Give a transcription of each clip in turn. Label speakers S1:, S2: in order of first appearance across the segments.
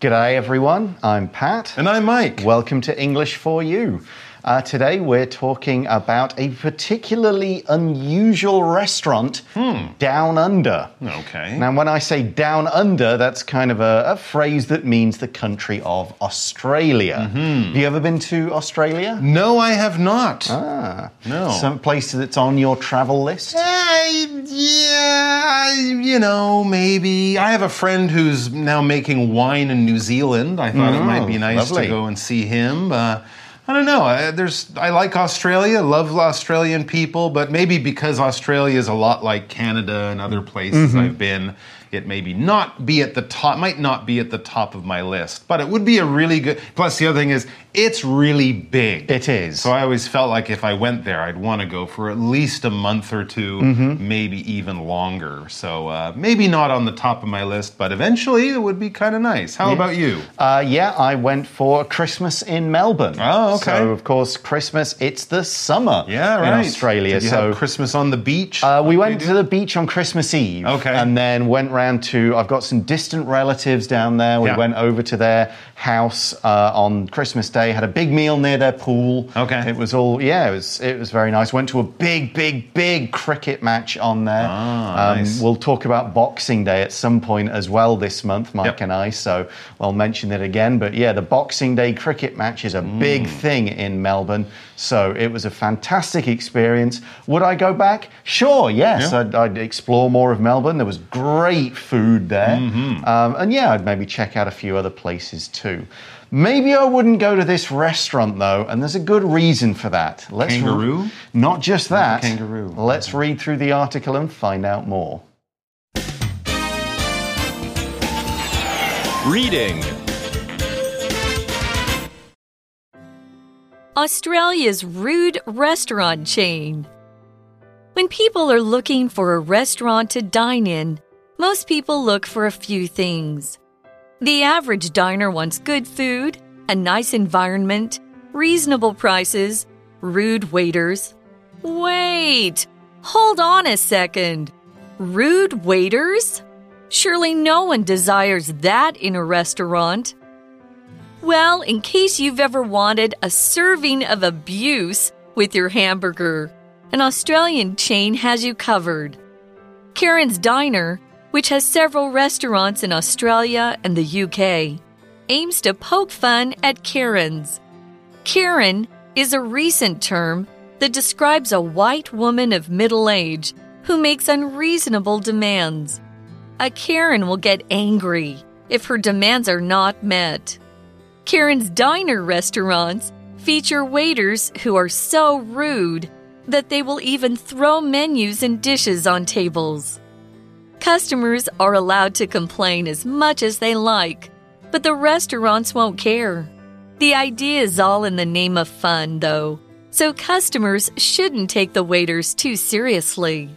S1: G'day, everyone. I'm Pat.
S2: And I'm Mike.
S1: Welcome to English for You. Uh, today we're talking about a particularly unusual restaurant down under.
S2: Okay.
S1: Now, when I say down under, that's kind of a, a phrase that means the country of Australia. Have you ever been to Australia?
S2: no, I have not.
S1: Ah,
S2: No.
S1: Some place that's on your travel list?
S2: I, yeah, I, you know, maybe. I have a friend who's now making wine in New Zealand. I thought it might be
S1: Oh,
S2: nice
S1: lovely.
S2: to go and see him. Uh, I don't know. I, there's, I like Australia, love Australian people, but maybe because Australia is a lot like Canada and other places
S1: Mm-hmm.
S2: I've been, it maybe not be at the top, might not be at the top of my list. But it would be a really good. Plus, the other thing is, it's really big.
S1: It is.
S2: So I always felt like if I went there, I'd want to go for at least a month or 2
S1: Mm-hmm.
S2: maybe even longer. So uh, maybe not on the top of my list, but eventually it would be kind of nice. How about you?
S1: Uh, yeah, I went for Christmas in Melbourne.
S2: Oh, okay.
S1: So, of course, Christmas, it's the summer
S2: Yeah, right.
S1: in Australia. So,
S2: have Christmas on the beach?
S1: Uh, we went to the beach on Christmas Eve.
S2: Okay.
S1: And then went round to, I've got some distant relatives down there. We
S2: Yeah.
S1: went over to their house uh, on Christmas Day, had a big meal near their pool.
S2: Okay.
S1: It was all, yeah, it was, it was very nice. Went to a big, big, big cricket match on there.
S2: Ah,
S1: um,
S2: nice.
S1: We'll talk about Boxing Day at some point as well this month, Mike
S2: Yep.
S1: and I. So I'll mention it again. But yeah, the Boxing Day cricket match is a big
S2: Mm.
S1: thing in Melbourne. So it was a fantastic experience. Would I go back? Sure, yes.
S2: Yeah.
S1: I'd, I'd explore more of Melbourne. There was great food there.
S2: Mm-hmm.
S1: Um, and yeah, I'd maybe check out a few other places too. Maybe I wouldn't go to this restaurant though, and there's a good reason for that. Let's re-
S2: Kangaroo?
S1: not just that.
S2: kangaroo.
S1: Let's read through the article and find out more.
S3: Reading
S4: Australia's rude restaurant chain. When people are looking for a restaurant to dine in, most people look for a few things. The average diner wants good food, a nice environment, reasonable prices, rude waiters. Wait! Hold on a second. Rude waiters? Surely no one desires that in a restaurant. Well, in case you've ever wanted a serving of abuse with your hamburger, an Australian chain has you covered. Karen's Diner, which has several restaurants in Australia and the UK, aims to poke fun at Karens. Karen is a recent term that describes a white woman of middle age who makes unreasonable demands. A Karen will get angry if her demands are not met. Karen's Diner restaurants feature waiters who are so rude that they will even throw menus and dishes on tables. Customers are allowed to complain as much as they like, but the restaurants won't care. The idea is all in the name of fun, though, so customers shouldn't take the waiters too seriously.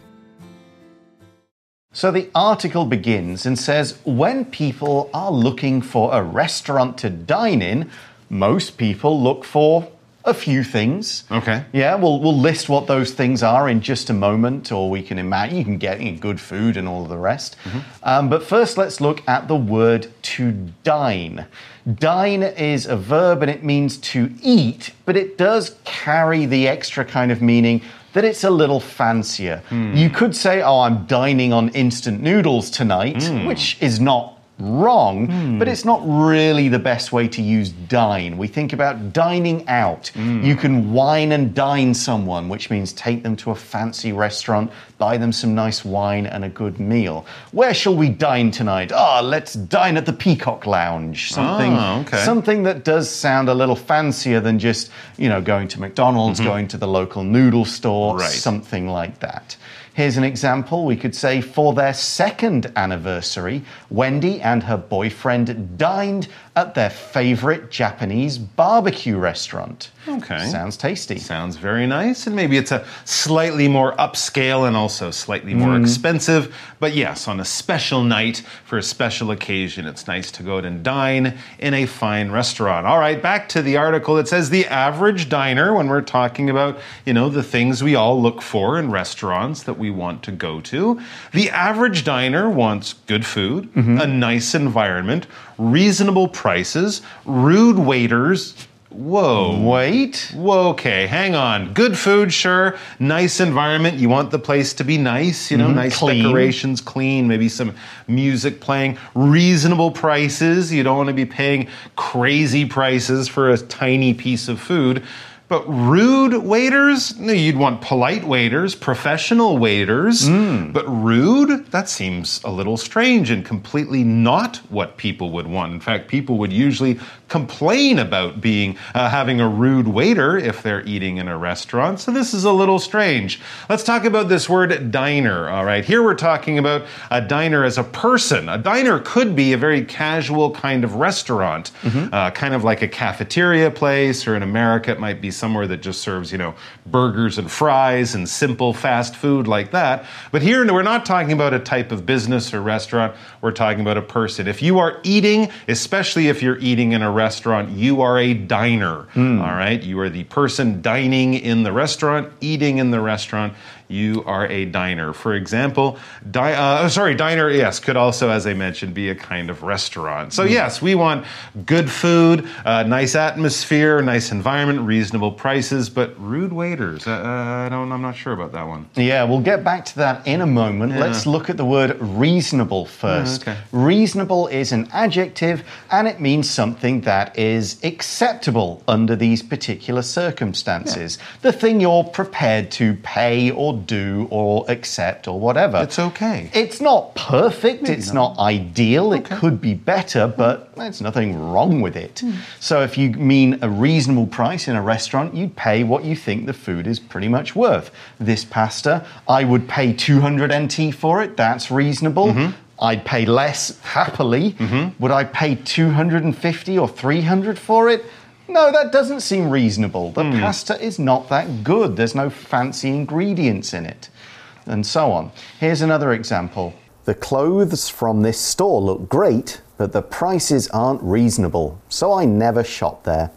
S1: So the article begins and says when people are looking for a restaurant to dine in, most people look for a few things.
S2: Okay.
S1: Yeah, we'll, we'll list what those things are in just a moment, or we can imagine you can get you know, good food and all of the rest. Mm-hmm. Um, but first, let's look at the word to dine. Dine is a verb and it means to eat, but it does carry the extra kind of meaning that it's a little fancier. Hmm. You could say, Oh, I'm dining on instant noodles tonight, hmm. which is not wrong, but it's not really the best way to use dine. We think about dining out. You can wine and dine someone, which means take them to a fancy restaurant, buy them some nice wine and a good meal. Where shall we dine tonight? Ah, let's dine at the Peacock Lounge. Something,
S2: Ah, okay.
S1: something that does sound a little fancier than just, you know, going to McDonald's, going to the local noodle store,
S2: Right.
S1: something like that. Here's an example. We could say for their second anniversary, Wendy and her boyfriend dined at their favorite Japanese barbecue restaurant.
S2: Okay.
S1: Sounds tasty.
S2: Sounds very nice, and maybe it's a slightly more upscale and also slightly more
S1: Mm.
S2: expensive. But yes, on a special night for a special occasion, it's nice to go out and dine in a fine restaurant. All right, back to the article. It says the average diner when we're talking about, you know, the things we all look for in restaurants that we want to go to. The average diner wants good food, a nice environment, reasonable prices, rude waiters. Whoa.
S1: Wait.
S2: Whoa, okay, hang on. Good food, sure. Nice environment. You want the place to be nice, you know, mm-hmm. nice
S1: clean.
S2: decorations, clean, maybe some music playing. Reasonable prices. You don't want to be paying crazy prices for a tiny piece of food. But rude waiters? No, you'd want polite waiters, professional waiters. Hmm. But rude? That seems a little strange and completely not what people would want. In fact, people would usually complain about being uh, having a rude waiter if they're eating in a restaurant. So this is a little strange. Let's talk about this word diner. All right, here we're talking about a diner as a person. A diner could be a very casual kind of restaurant, uh, kind of like a cafeteria place, or in America it might be somewhere that just serves, you know, burgers and fries and simple fast food like that. But here we're not talking about a type of business or restaurant. We're talking about a person. If you are eating, especially if you're eating in a restaurant, you are a diner. All right, you are the person dining in the restaurant, eating in the restaurant. You are a diner. For example, di- uh, sorry, diner, yes, could also, as I mentioned, be a kind of restaurant. So, yes, we want good food, uh, nice atmosphere, nice environment, reasonable prices, but rude waiters. Uh, uh, I don't, I'm not sure about that one.
S1: Yeah, we'll get back to that in a moment. Let's look at the word reasonable first.
S2: okay.
S1: Reasonable is an adjective and it means something that is acceptable under these particular circumstances. The thing you're prepared to pay or do or accept or whatever.
S2: It's okay.
S1: It's not perfect, it's not, ideal, it could be better, but there's nothing wrong with it. Hmm. So if you mean a reasonable price in a restaurant, you'd pay what you think the food is pretty much worth. This pasta, I would pay 200 NT for it, that's reasonable. Mm-hmm. I'd pay less happily. Mm-hmm. Would I pay 250 or 300 for it? No, that doesn't seem reasonable. The hmm. pasta is not that good. There's no fancy ingredients in it. And so on. Here's another example. The clothes from this store look great, but the prices aren't reasonable, so I never shop there.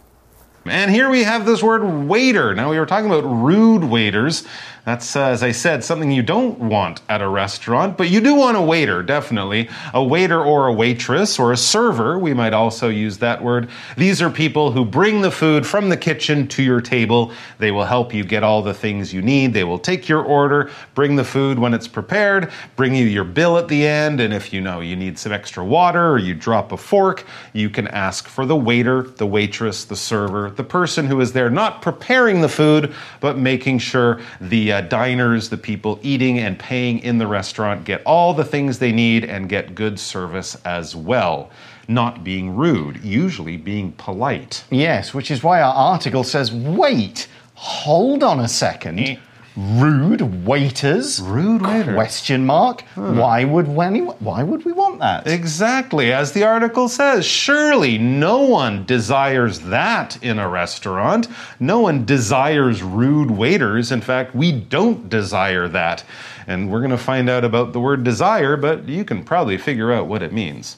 S2: And here we have this word waiter. Now, we were talking about rude waiters. That's, uh, as I said, something you don't want at a restaurant, but you do want a waiter, definitely. A waiter or a waitress or a server, we might also use that word. These are people who bring the food from the kitchen to your table. They will help you get all the things you need. They will take your order, bring the food when it's prepared, bring you your bill at the end, and if you know you need some extra water or you drop a fork, you can ask for the waiter, the waitress, the server, the person who is there not preparing the food, but making sure the uh, diners, the people eating and paying in the restaurant, get all the things they need and get good service as well. Not being rude, usually being polite.
S1: Yes, which is why our article says wait, hold on a second. Eh? Rude waiters?
S2: Rude waiters.
S1: Question mark. Why would any, why would we want that?
S2: Exactly, as the article says, surely no one desires that in a restaurant. No one desires rude waiters. In fact, we don't desire that. And we're going to find out about the word desire, but you can probably figure out what it means.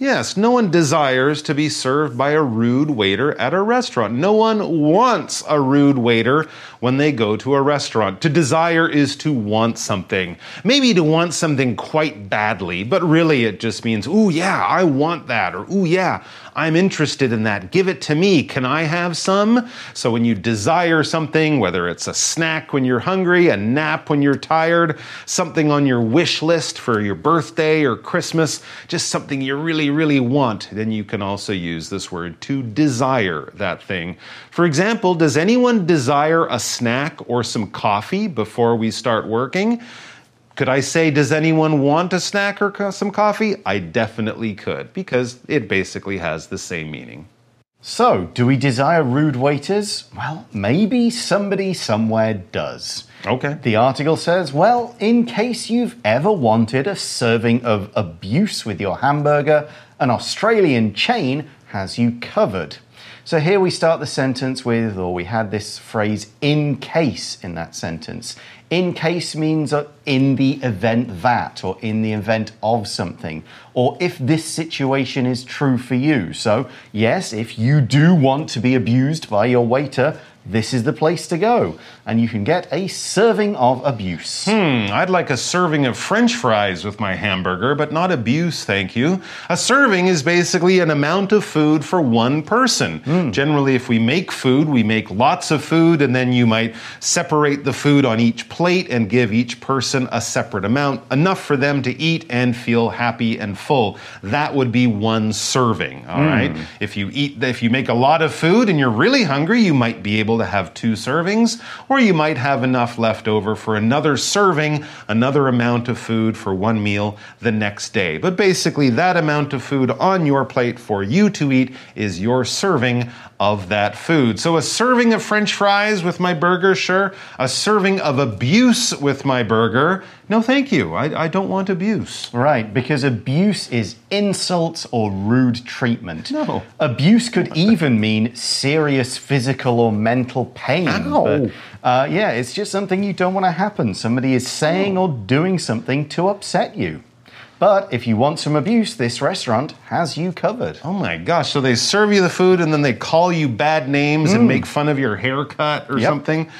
S2: Yes, no one desires to be served by a rude waiter at a restaurant. No one wants a rude waiter when they go to a restaurant. To desire is to want something. Maybe to want something quite badly, but really it just means, ooh, yeah, I want that, or ooh, yeah, I'm interested in that. Give it to me. Can I have some? So when you desire something, whether it's a snack when you're hungry, a nap when you're tired, something on your wish list for your birthday or Christmas, just something you really, really want, then you can also use this word to desire that thing. For example, does anyone desire a snack or some coffee before we start working? Could I say, does anyone want a snack or co- some coffee? I definitely could, because it basically has the same meaning.
S1: So, do we desire rude waiters? Well, maybe somebody somewhere does.
S2: Okay.
S1: The article says, well, in case you've ever wanted a serving of abuse with your hamburger, an Australian chain has you covered. So here we start the sentence with, or we had this phrase, in case in that sentence. In case means uh, in the event that, or in the event of something, or if this situation is true for you. So, yes, if you do want to be abused by your waiter, this is the place to go. And you can get a serving of abuse.
S2: Hmm, I'd like a serving of french fries with my hamburger, but not abuse, thank you. A serving is basically an amount of food for one person. Generally, if we make food, we make lots of food, and then you might separate the food on each plate and give each person a separate amount, enough for them to eat and feel happy and full. That would be one serving, all right? If you eat, if you make a lot of food and you're really hungry, you might be able to have two servings, or you might have enough left over for another serving, another amount of food for one meal the next day. But basically, that amount of food on your plate for you to eat is your serving of that food. So, a serving of french fries with my burger, sure. A serving of abuse with my burger, no thank you. I, I don't want abuse.
S1: Right, because abuse is insults or rude treatment.
S2: No.
S1: Abuse could even mean serious physical or mental pain.
S2: Ow.
S1: But uh, yeah, it's just something you don't want to happen. Somebody is saying or doing something to upset you. But if you want some abuse, this restaurant has you covered.
S2: Oh my gosh, so they serve you the food and then they call you bad names and mm. make fun of your haircut or
S1: Yep.
S2: something?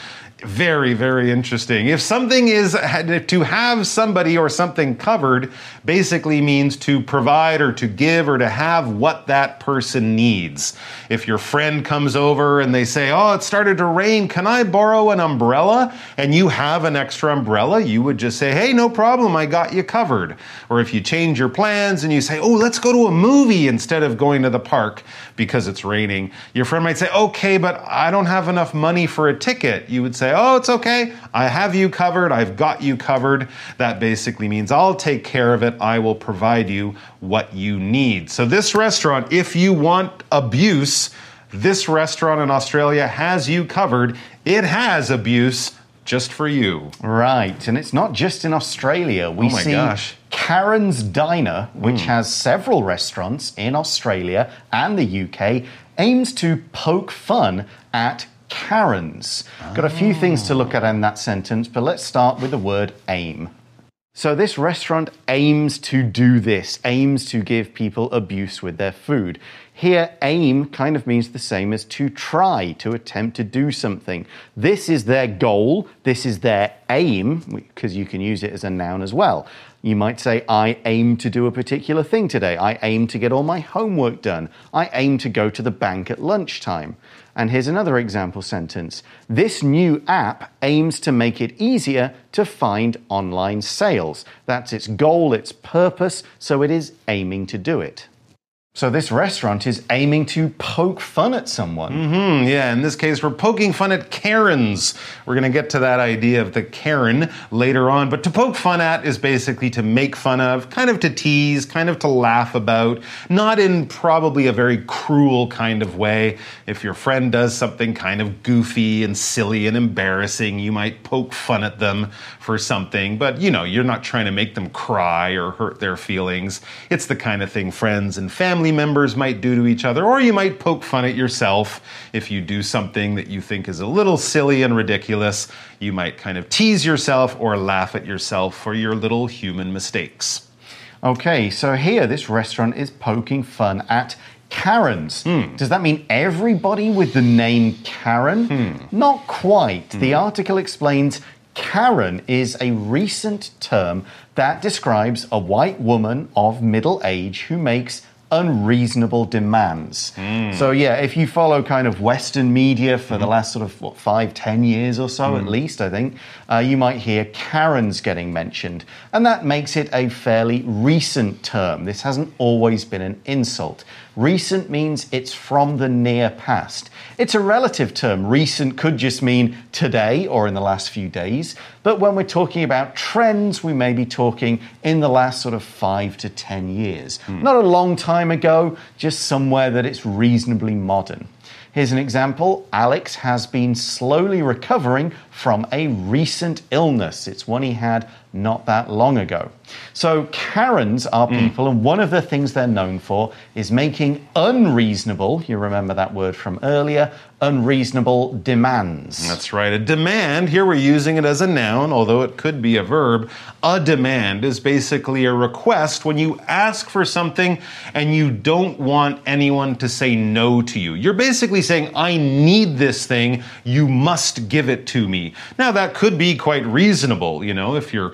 S2: Very, very interesting. If something is to have somebody or something covered, basically means to provide or to give or to have what that person needs. If your friend comes over and they say, Oh, it started to rain, can I borrow an umbrella? And you have an extra umbrella, you would just say, Hey, no problem, I got you covered. Or if you change your plans and you say, Oh, let's go to a movie instead of going to the park because it's raining, your friend might say, Okay, but I don't have enough money for a ticket. You would say, Oh, it's okay. I have you covered. I've got you covered. That basically means I'll take care of it. I will provide you what you need. So, this restaurant, if you want abuse, this restaurant in Australia has you covered. It has abuse just for you.
S1: Right, and it's not just in Australia. We
S2: Oh my
S1: see
S2: gosh.
S1: Karen's Diner, which hmm. has several restaurants in Australia and the UK, aims to poke fun at Karens. Got a few things to look at in that sentence, but let's start with the word aim. So, this restaurant aims to do this, aims to give people abuse with their food. Here, aim kind of means the same as to try, to attempt to do something. This is their goal, this is their aim, because you can use it as a noun as well. You might say, I aim to do a particular thing today. I aim to get all my homework done. I aim to go to the bank at lunchtime. And here's another example sentence. This new app aims to make it easier to find online sales. That's its goal, its purpose, so it is aiming to do it. So this restaurant is aiming to poke fun at someone.
S2: Hmm, yeah, in this case, we're poking fun at Karens. We're going to get to that idea of the Karen later on. But to poke fun at is basically to make fun of, kind of to tease, kind of to laugh about, not in probably a very cruel kind of way. If your friend does something kind of goofy and silly and embarrassing, you might poke fun at them for something. But, you know, you're not trying to make them cry or hurt their feelings. It's the kind of thing friends and family members might do to each other, or you might poke fun at yourself if you do something that you think is a little silly and ridiculous. You might kind of tease yourself or laugh at yourself for your little human mistakes.
S1: Okay, so here this restaurant is poking fun at Karens. Hmm. Does that mean everybody with the name Karen? Hmm. Not quite. The hmm. article explains Karen is a recent term that describes a white woman of middle age who makes unreasonable demands. Hmm. So, yeah, if you follow kind of Western media for the hmm. last sort of, what, five, ten years or so at hmm. least, I think, uh, you might hear Karens getting mentioned. And that makes it a fairly recent term. This hasn't always been an insult. Recent means it's from the near past. It's a relative term. Recent could just mean today or in the last few days. But when we're talking about trends, we may be talking in the last sort of five to ten years. Hmm. Not a long time ago, just somewhere that it's reasonably modern. Here's an example Alex has been slowly recovering from a recent illness. It's one he had not that long ago. So, Karens are mm. people, and one of the things they're known for is making unreasonable, you remember that word from earlier, unreasonable demands.
S2: That's right. A demand, here we're using it as a noun, although it could be a verb. A demand is basically a request when you ask for something and you don't want anyone to say no to you. You're basically saying, I need this thing, you must give it to me. Now, that could be quite reasonable. You know, if you're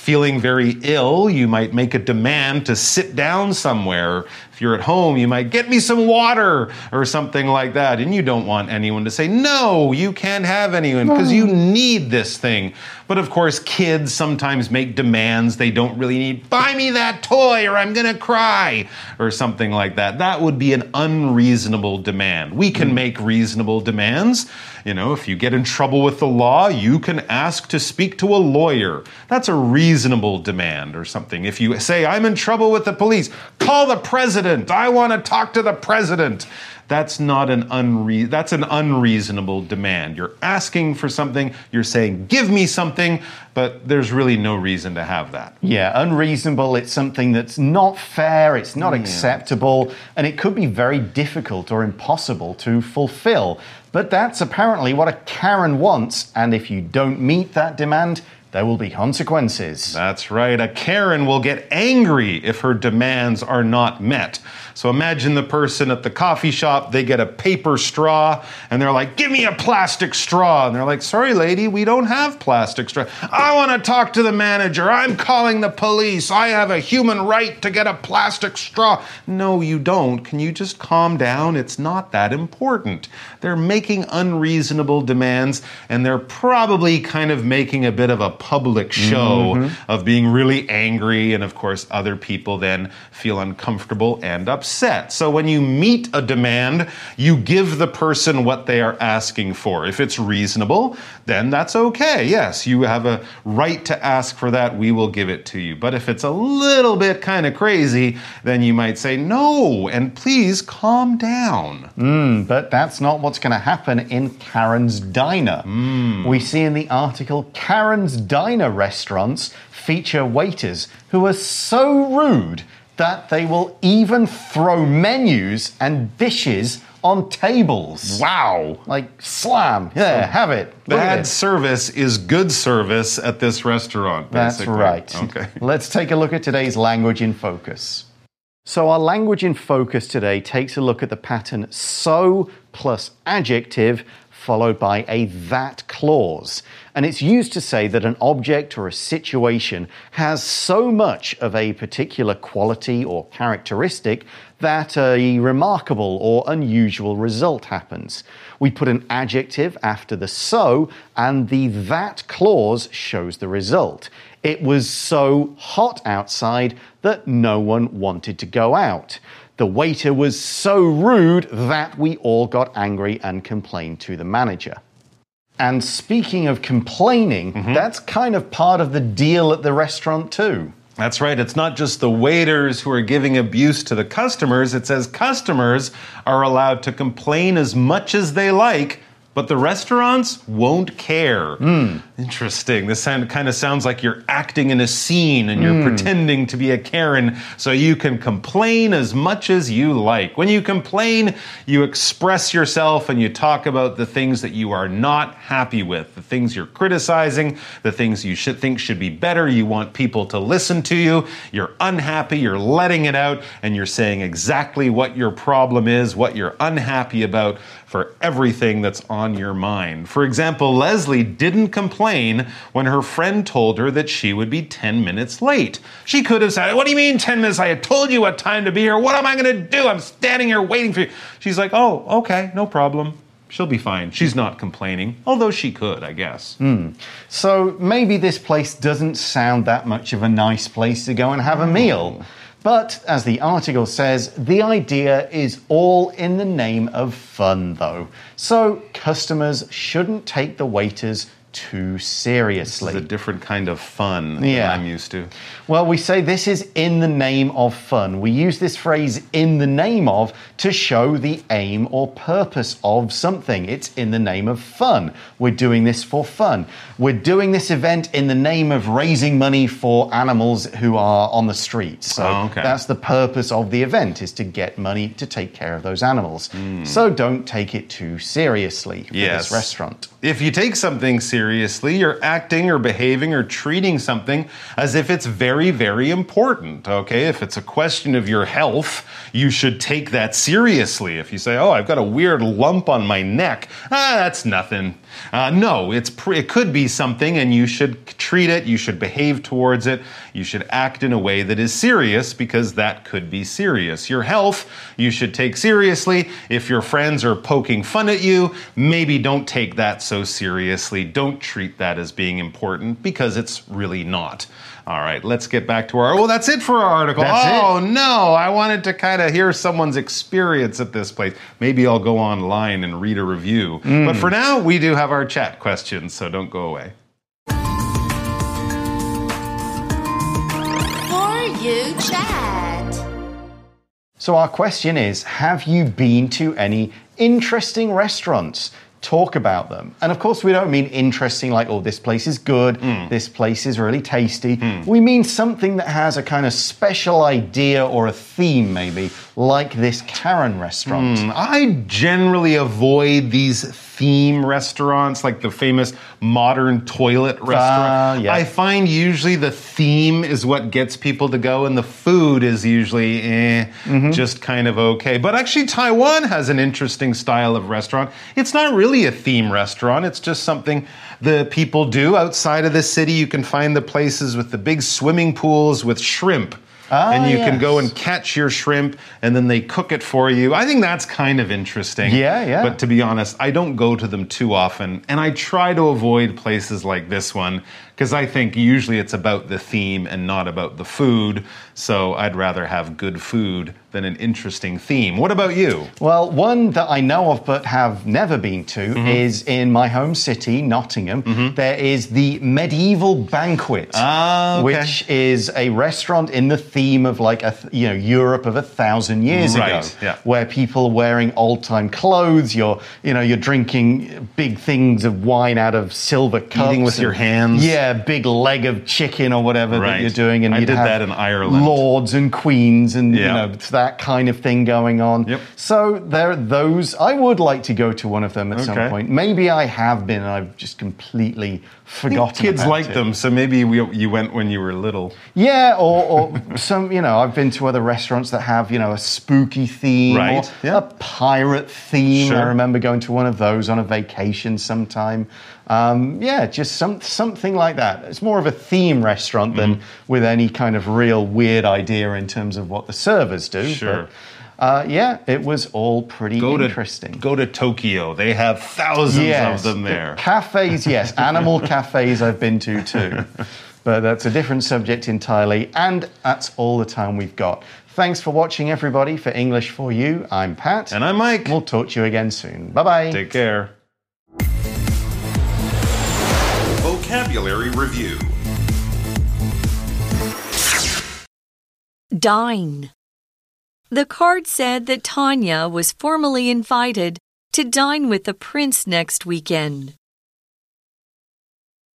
S2: feeling very ill, you might make a demand to sit down somewhere. If you're at home, you might get me some water or something like that. And you don't want anyone to say, no, you can't have anyone because you need this thing. But of course, kids sometimes make demands they don't really need. Buy me that toy or I'm going to cry or something like that. That would be an unreasonable demand. We can mm. make reasonable demands. You know, if you get in trouble with the law, you can ask to speak to a lawyer. That's a reasonable demand or something. If you say, I'm in trouble with the police, call the president. I want to talk to the president. That's not an unre- that's an unreasonable demand. You're asking for something, you're saying, give me something, but there's really no reason to have that.
S1: Yeah, unreasonable. It's something that's not fair, it's not acceptable, and it could be very difficult or impossible to fulfill. But that's apparently what a Karen wants, and if you don't meet that demand, there will be consequences.
S2: That's right. A Karen will get angry if her demands are not met. So imagine the person at the coffee shop, they get a paper straw and they're like, Give me a plastic straw. And they're like, Sorry, lady, we don't have plastic straw. I want to talk to the manager. I'm calling the police. I have a human right to get a plastic straw. No, you don't. Can you just calm down? It's not that important. They're making unreasonable demands and they're probably kind of making a bit of a public show mm-hmm. of being really angry. And of course, other people then feel uncomfortable and upset. So when you meet a demand, you give the person what they are asking for. If it's reasonable, then that's okay. Yes, you have a right to ask for that. We will give it to you. But if it's a little bit kind of crazy, then you might say, no, and please calm down.
S1: Mm, but that's not what's going to happen in Karen's Diner. Mm. We see in the article Karen's Diner restaurants feature waiters who are so rude that they will even throw menus and dishes on tables.
S2: Wow.
S1: Like slam. Yeah, have it.
S2: Bad service is good service at this restaurant.
S1: That's right.
S2: Okay.
S1: Let's take a look at today's language in focus. So, our language in focus today takes a look at the pattern so plus adjective followed by a that clause. And it's used to say that an object or a situation has so much of a particular quality or characteristic that a remarkable or unusual result happens. We put an adjective after the so, and the that clause shows the result. It was so hot outside that no one wanted to go out. The waiter was so rude that we all got angry and complained to the manager. And speaking of complaining, mm-hmm. that's kind of part of the deal at the restaurant, too.
S2: That's right. It's not just the waiters who are giving abuse to the customers. It says customers are allowed to complain as much as they like, but the restaurants won't care. Hmm. Interesting. This sound, kind of sounds like you're acting in a scene and you're hmm. pretending to be a Karen so you can complain as much as you like. When you complain, you express yourself and you talk about the things that you are not happy with, the things you're criticizing, the things you should think should be better. You want people to listen to you. You're unhappy, you're letting it out, and you're saying exactly what your problem is, what you're unhappy about for everything that's on your mind. For example, Leslie didn't complain when her friend told her that she would be 10 minutes late. She could have said, What do you mean 10 minutes? I had told you what time to be here. What am I going to do? I'm standing here waiting for you. She's like, Oh, okay, no problem. She'll be fine. She's not complaining, although she could, I guess. Hmm.
S1: So maybe this place doesn't sound that much of a nice place to go and have a meal. Hmm. But as the article says, the idea is all in the name of fun, though. So customers shouldn't take the waiters too seriously.
S2: is a different kind of fun
S1: Yeah.
S2: I'm used to.
S1: Well, we say this is in the name of fun. We use this phrase in the name of to show the aim or purpose of something. It's in the name of fun. We're doing this for fun. We're doing this event in the name of raising money for animals who are on the streets. So
S2: Oh, okay.
S1: that's the purpose of the event is to get money to take care of those animals. Hmm. So don't take it too seriously for.
S2: Yes.
S1: this restaurant.
S2: If you take something seriously, you're acting or behaving or treating something as if it's very, very important. Okay, if it's a question of your health, you should take that seriously. If you say, "Oh, I've got a weird lump on my neck," ah, that's nothing. Uh, no, it's it could be something, and you should treat it. You should behave towards it. You should act in a way that is serious because that could be serious. Your health, you should take seriously. If your friends are poking fun at you, maybe don't take that so seriously. Don't treat that as being important because it's really not. All right, let's get back to our. Well, that's it for our article.
S1: That's it.
S2: oh no, I wanted to kind of hear someone's experience at this place. Maybe I'll go online and read a review. Mm. But for now, we do have our chat questions, so don't go away.
S3: For you chat.
S1: So, our question is Have you been to any interesting restaurants? Talk about them. And of course, we don't mean interesting like, oh, this place is good, hmm. this place is really tasty. Hmm. We mean something that has a kind of special idea or a theme, maybe, like this Karen restaurant. Hmm.
S2: I generally avoid these theme restaurants, like the famous modern toilet restaurant.
S1: yeah.
S2: I find usually the theme is what gets people to go, and the food is usually eh,
S1: Mm-hmm.
S2: just kind of okay. But actually, Taiwan has an interesting style of restaurant. It's not really a theme restaurant, it's just something the people do outside of the city. You can find the places with the big swimming pools with shrimp.
S1: Ah,
S2: and you can go and catch your shrimp and then they cook it for you. I think that's kind of interesting.
S1: Yeah, yeah.
S2: But to be honest, I don't go to them too often. And I try to avoid places like this one because I think usually it's about the theme and not about the food. So I'd rather have good food than an interesting theme. What about you?
S1: Well, one that I know of but have never been to
S2: Mm-hmm.
S1: is in my home city, Nottingham. There is the Medieval Banquet,
S2: Ah, okay.
S1: which is a restaurant in the theme of like a you know Europe of a thousand years
S2: Right,
S1: ago,
S2: yeah.
S1: where people are wearing old time clothes. You're you know you're drinking big things of wine out of silver cups,
S2: Eating with your hands.
S1: Yeah, big leg of chicken or whatever
S2: Right.
S1: that you're doing. And
S2: I did that in Ireland.
S1: Lords and queens and you know that kind of thing going on.
S2: Yep.
S1: So there are those. I would like to go to one of them at some point. Maybe I have been and I've just completely forgotten.
S2: Kids like
S1: it.
S2: them, so maybe we, you went when you were little.
S1: Yeah, or, or some, you know, I've been to other restaurants that have, you know, a spooky theme
S2: Right,
S1: or
S2: yeah.
S1: a pirate theme.
S2: Sure.
S1: I remember going to one of those on a vacation sometime. Um, yeah, just some, something like that. It's more of a theme restaurant than
S2: Mm-hmm.
S1: with any kind of real weird idea in terms of what the servers do.
S2: Sure.
S1: But, uh, yeah, it was all pretty
S2: Go
S1: interesting.
S2: to go to Tokyo. They have thousands
S1: Yes,
S2: of them
S1: the
S2: there.
S1: Cafes, yes. Animal cafes I've been to too. But that's a different subject entirely. And that's all the time we've got. Thanks for watching, everybody. For English for You, I'm Pat.
S2: And I'm Mike.
S1: We'll talk to you again soon. Bye bye.
S2: Take care.
S5: Vocabulary Review
S4: Dine. The card said that Tanya was formally invited to dine with the prince next weekend.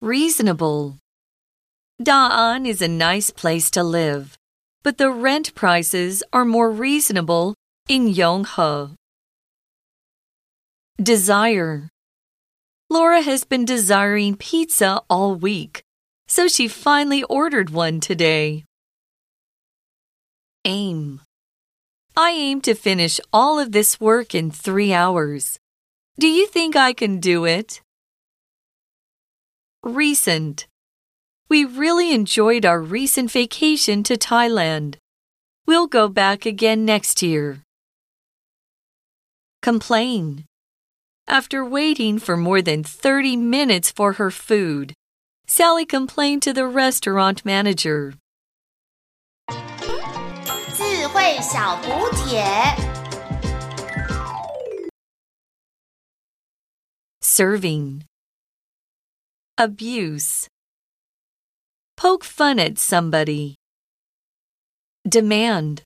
S4: Reasonable. Da'an is a nice place to live, but the rent prices are more reasonable in Yonghe. Desire. Laura has been desiring pizza all week, so she finally ordered one today. Aim. I aim to finish all of this work in three hours. Do you think I can do it? Recent. We really enjoyed our recent vacation to Thailand. We'll go back again next year. Complain After waiting for more than 30 minutes for her food, Sally complained to the restaurant manager.
S3: 智慧小补帖。
S4: Serving. abuse. Poke fun at somebody. Demand.